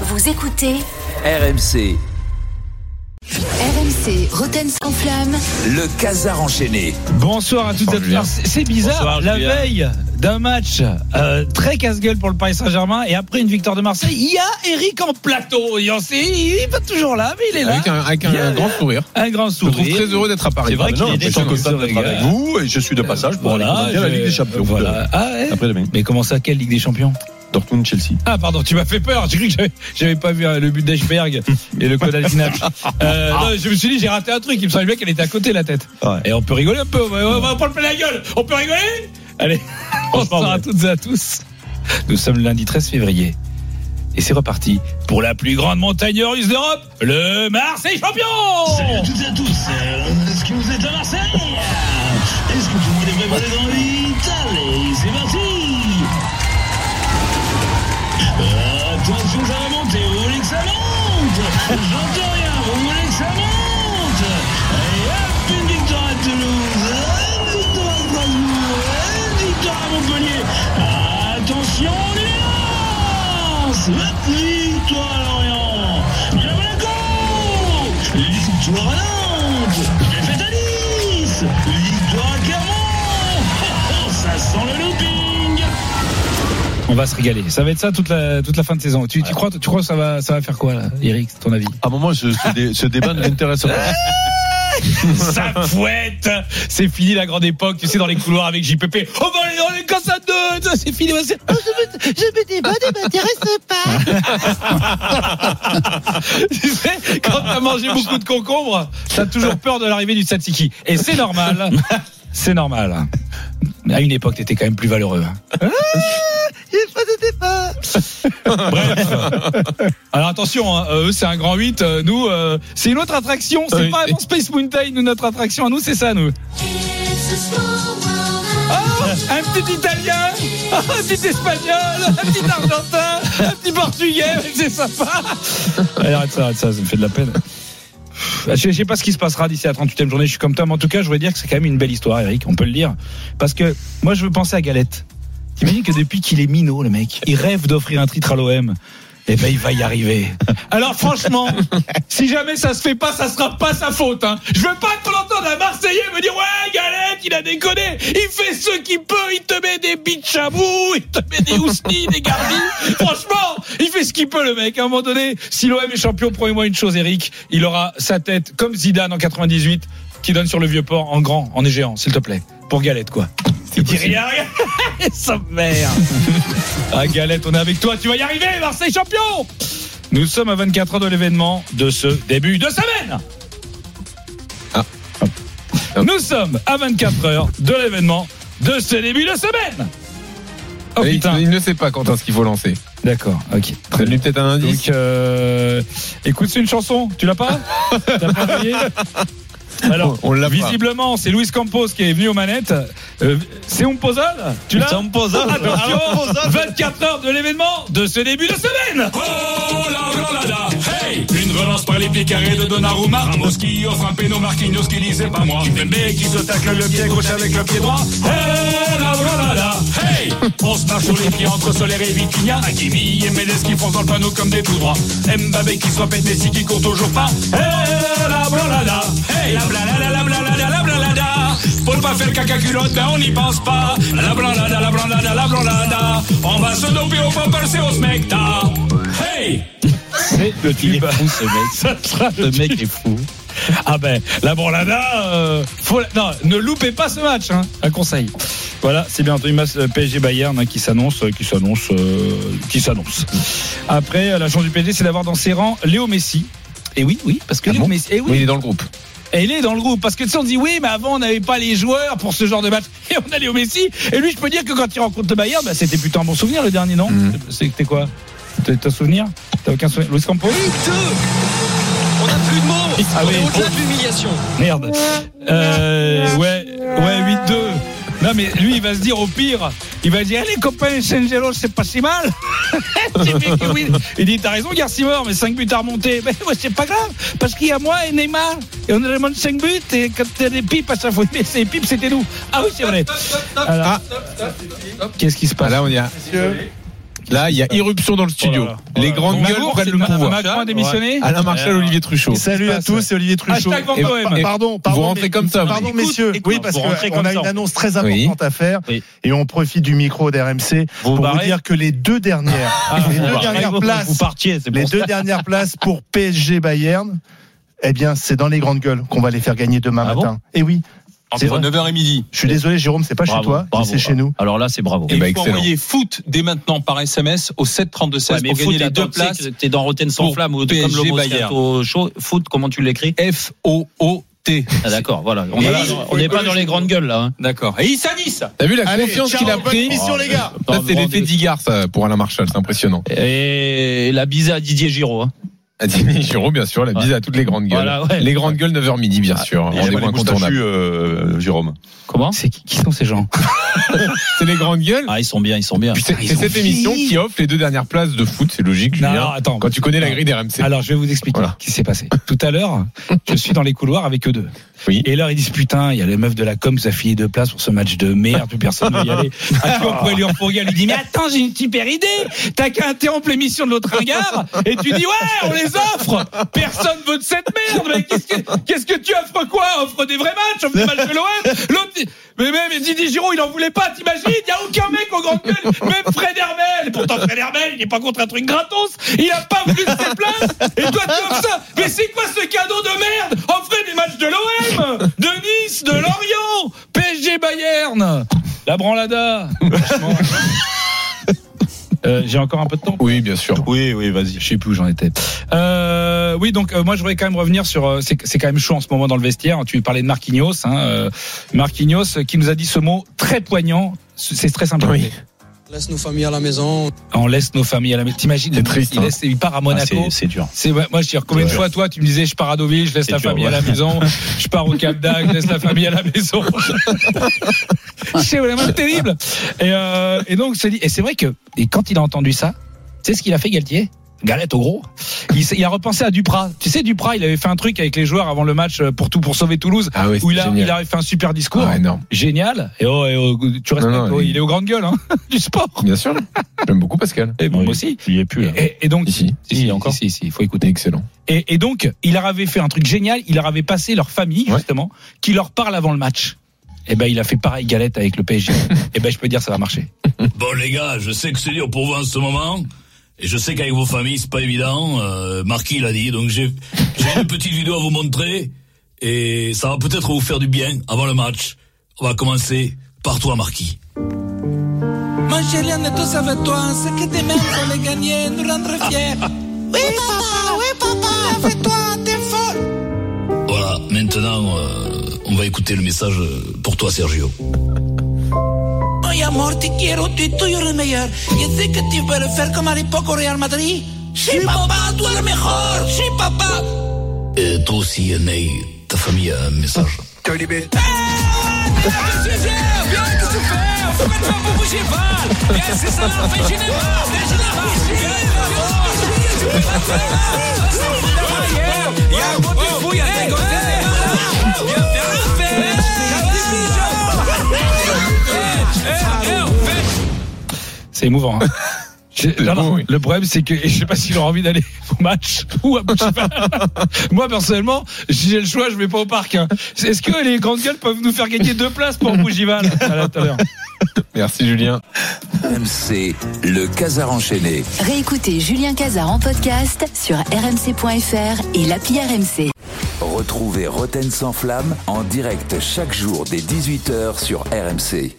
Vous écoutez RMC, RMC Roten sans flamme. le casar enchaîné. Bonsoir à toutes et à tous. C'est c'est bizarre, Bonsoir, la Julien. veille d'un match euh, très casse-gueule pour le Paris Saint-Germain et après une victoire de Marseille, il y a Eric en plateau. Il est pas toujours là, mais il est là. Avec un, avec un Bien. grand sourire. Un grand Je me trouve sourire. très heureux d'être à Paris. C'est vrai qu'il est je suis déjà content d'être avec vous et je suis de passage pour aller la Ligue des Champions. Voilà. Ah ouais Après demain. Mais comment ça, quelle Ligue des Champions? Dortmund, Chelsea. Ah pardon, tu m'as fait peur. J'ai cru que j'avais- pas vu euh, le but d'Eichberg et le code. Euh, non, je me suis dit j'ai raté un truc. Il me semblait bien qu'elle était à côté la tête. Ouais. Et on peut rigoler un peu. On va, on va pas le plein la gueule. On peut rigoler Allez, bonsoir à toutes et à tous. Nous sommes le lundi 13 février. Et c'est reparti pour la plus grande montagne russe d'Europe, le Marseille champion Salut à toutes et à tous. Euh, Est-ce que vous êtes à Marseille? Est-ce que tout le monde est préparé dans vite Allez, c'est parti Attention, ça va monter. Vous voulez que ça monte J'entends rien. Vous voulez que ça monte On va se régaler. Ça va être ça toute la, toute la fin de saison. Tu, tu crois, tu crois que ça va, ça va faire quoi, là, Eric, ton avis? À un moment, ce, ce, dé- ce débat ne m'intéresse pas. Ça fouette C'est fini la grande époque, tu sais, dans les couloirs avec JPP. On va aller dans les casses à deux C'est fini. Oh, je me, je me débat, ne m'intéresse pas Tu sais, quand t'as mangé beaucoup de concombres, t'as toujours peur de l'arrivée du tzatziki. Et c'est normal. C'est normal. Mais à une époque, t'étais quand même plus valeureux. Ah, Bref. Alors attention, hein, euh, eux c'est un grand 8, euh, nous euh, c'est une autre attraction, c'est pas vraiment Space Mountain, nous notre attraction à nous c'est ça nous. Ah, un petit italien, un petit espagnol, un petit argentin, un petit portugais, c'est sympa. Allez, arrête ça, arrête ça, ça me fait de la peine. Je sais pas ce qui se passera d'ici la 38e journée, je suis comme toi, mais en tout cas, je voudrais dire que c'est quand même une belle histoire, Eric, on peut le dire. Parce que moi, je veux penser à Galette. T'imagines que depuis qu'il est minot, le mec, il rêve d'offrir un titre à l'OM. Eh ben, il va y arriver. Alors, franchement, si jamais ça se fait pas, ça sera pas sa faute. Hein. Je veux pas que l'entendre un Marseillais me dire ouais, Galette, il a déconné. Il fait ce qu'il peut. Il te met des bout, il te met des houstis, des gardis. Franchement, il fait ce qu'il peut, le mec. À un moment donné, si l'OM est champion, promets-moi une chose, Eric, il aura sa tête comme Zidane en 98, qui donne sur le vieux port en grand, en géant, s'il te plaît, pour Galette, quoi. Il dit rien, rien. Sa mère. Ah, Galette, on est avec toi. Tu vas y arriver, Marseille champion. Nous sommes à 24 heures de l'événement de ce début de semaine. Ah. Nous sommes à 24 heures de l'événement de ce début de semaine. Oh il, putain. il ne sait pas quand est-ce qu'il faut lancer. D'accord, ok. Très bien. peut-être un indice. Donc, euh, écoute, c'est une chanson. Tu l'as pas? T'as pas Alors, On visiblement, c'est Luis Campos qui est venu aux manettes. Euh, c'est un puzzle Tu l'as C'est un puzzle. Attention, Un puzzle. 24 heures de l'événement de ce début de semaine. Oh la hey Une relance par les pieds carrés de Donnarumma Ramos qui offre un péno, Marquinhos qui lisait pas moi Kimpembe qui se tacle le pied gauche avec le pied droit Oh la rolada, hey On se marche sur les pieds entre Soler et Vitinha Hakimi et Mendes qui foncent dans le panneau comme des tout droits Mbappé qui se répète Messi qui court toujours pas Oh la rolada, hey La blalada, la blalada, la blalada Faut pas faire caca culotte, ben on n'y pense pas La blalada, la blalada, la blalada On va se doper au popper, c'est au smecta Hey Le tube. ce mec. Ça sera le Ce mec est fou. Ah ben, la Borlada, euh, faut, non, ne loupez pas ce match, hein, un conseil. Voilà, c'est bien entendu PSG Bayern hein, qui s'annonce, euh, qui s'annonce, euh, qui s'annonce. Après, la chance du PSG, c'est d'avoir dans ses rangs Léo Messi. Et oui, oui, parce que Léo bon Messi, et oui, Oui, il est dans le groupe. et il est dans le groupe. Parce que tu sais, on dit oui, mais avant on n'avait pas les joueurs pour ce genre de match. Et on a Léo Messi. Et lui, je peux dire que quand il rencontre le Bayern, bah, c'était plutôt un bon souvenir le dernier, non? Mhm. C'était quoi? T'as souvenir T'as aucun souvenir Luis Campos On n'a plus de mots. Ah on oui. est au-delà de l'humiliation. Merde. Euh, ouais, ouais, 8-2. Non, mais lui, il va se dire au pire, il va dire, les copains, Saint-Gelo, c'est pas si mal. Oui. Il dit, t'as raison, Garcimore, mais 5 buts à remonter. Mais ouais, c'est pas grave, parce qu'il y a moi et Neymar, et on remonte 5 buts, et quand t'as des pipes à chaque fois, mais c'est les pipes, c'était nous. Ah oui, c'est vrai. Alors, Qu'est-ce qui se Ah, passe là, on y a. Là, il y a irruption dans le studio. Oh là là. Les Oh grandes gueules prennent le pouvoir. Macron a démissionné Alain Marchal, Ouais. Olivier Truchot. Salut à tous, c'est Olivier Truchot. Et- et- Pardon, pardon. Vous rentrez comme ça, vous. Pardon, Écoute, messieurs. écoute, oui, parce qu'on a une annonce très Oui. importante à faire. Oui. Et on profite du micro d'RMC pour vous dire que les deux dernières, Ah, les deux dernières places, Vous partiez, c'est les pour deux dernières places pour PSG Bayern, eh bien, c'est dans les grandes gueules qu'on va les faire gagner demain Ah matin. et oui. C'est Entre vrai. 9h et midi. Je suis désolé, Jérôme, c'est pas chez toi, c'est chez nous. Alors là, c'est bravo. Eh Et ben, il faut excellent. envoyer foot dès maintenant par SMS au 732 16 Ouais, mais pour foot, gagner les deux places. T'es dans Rotten sans flamme ou comme PSG le Bayern. Moscato Show. Foot, comment tu l'écris? F-O-O-T. Ah, D'accord, voilà. On n'est pas dans les grandes gueules là. hein. D'accord. Et Issa Nice. T'as vu la Allez, confiance qu'il a bonne pris émission, les gars. Ça, c'est l'effet d'Igard, ça, pour Alain Marchal. C'est impressionnant. Et la bise à Didier Giraud. hein. À Didier Giraud, bien sûr, la bise à toutes les grandes gueules. Voilà, ouais. Les grandes gueules, 9h midi, bien sûr. Il y a Rendez-vous incontournable. euh, Jérôme. Comment? C'est qui, qui sont ces gens? C'est les grandes gueules. Ah, ils sont bien, ils sont bien. C'est Ah, cette émission qui offre les deux dernières places de foot, c'est logique, Non, attends. Quand tu connais la grille des RMC. Alors, je vais vous expliquer Voilà. ce qui s'est passé. Tout à l'heure, je suis dans les couloirs avec eux deux. Oui. Et là, ils disent putain, il y a les meufs de la com qui a filé deux places pour ce match de merde, plus personne ne veut y aller. À qui on pourrait lui enfourguer Elle lui dit mais attends, j'ai une super idée. T'as qu'à interrompre l'émission de l'autre ringard et tu dis ouais, on les offre. Personne veut de cette merde. Mais qu'est-ce que qu'est-ce que tu offres quoi? Offre des vrais matchs, offre des matchs de l'OM. L'autre dit mais même Didier Giraud, il en voulait pas. T'imagines? Il y a aucun mec au grand gueule, même Fred Hermel. Pourtant Fred Hermel, il n'est pas contre un truc gratos. Il a pas voulu ses places. Et toi tu offres ça. Mais c'est quoi ce cadeau de merde? Offrez des matchs de l'OM, de Nice, de Lorient, PSG Bayern, la branlada. Euh, J'ai encore un peu de temps. Oui, bien sûr. Oui, oui, vas-y. Je sais plus où j'en étais. Euh, oui, donc euh, moi je voudrais quand même revenir sur. euh, c'est c'est quand même chaud en ce moment dans le vestiaire. Tu parlais de Marquinhos, hein, euh, Marquinhos qui nous a dit ce mot très poignant. C'est très simple. Oui. Répéter. Laisse nos familles à la maison. On laisse nos familles à la maison. T'imagines C'est triste, Il, hein. laisse- il part à Ah, Monaco. c'est- C'est dur. C'est moi je dire combien de Ouais. fois toi tu me disais je pars à Deauville, je laisse la dur, famille à la maison, je pars au Cap d'Agde, je laisse la famille à la maison. c'est vraiment terrible. Et, euh, et donc c'est dit et c'est vrai que et quand il a entendu ça, tu sais ce qu'il a fait Galtier? Galette au gros. Il, a repensé à Duprat. Tu sais Duprat, il avait fait un truc avec les joueurs avant le match euh, pour tout pour sauver Toulouse Ah oui, où il a il a fait un super discours. Ah, énorme. Génial. Et oh, et oh, tu respectes, Non, non, oh, il- il est aux grandes gueules hein, du sport. Bien sûr. J'aime beaucoup Pascal. Et moi aussi. Il y est plus. là. Et, et donc Ici. si, si, encore. Si, il faut écouter. Excellent. Et, et donc, il leur avait fait un truc génial. Il leur avait passé leur famille, Ouais. justement, qui leur parle avant le match. Et ben, il a fait pareil galette avec le PSG. et ben, je peux dire, ça va marcher. Bon les gars, je sais que c'est dur pour vous en ce moment. Et je sais qu'avec vos familles, c'est pas évident. Euh, Marquis l'a dit. Donc j'ai une petite vidéo à vous montrer. Et ça va peut-être vous faire du bien avant le match. On va commencer par toi, Marquis. Ma chérie, on est tous avec toi. C'est que pour les gagner, nous rendre fiers. Oui, papa, oui, papa, avec toi, t'es folle. Voilà, maintenant, euh, on va écouter le message pour toi, Sergio. amor, ti quiero, ti tuyo remediar. Y sé que ti ver como poco Real Madrid. Sí, papá, tú eres mejor, sí, papá. tú sí, Ney, tu familia, mi sœur. Yeah, what you feel, C'est émouvant. hein. J'ai- non, non, beau, oui. Le problème, c'est que et je sais pas s'il aura envie d'aller au match ou à. Moi, personnellement, si j'ai le choix, je vais pas au parc. hein. Est-ce que les grandes gueules peuvent nous faire gagner deux places pour Bougival À tout à l'heure. Merci Julien. RMC, le Casar enchaîné. Réécoutez Julien Cazard en podcast sur rmc.fr et l'appli RMC. Retrouvez Roten sans flamme en direct chaque jour dès 18h sur RMC.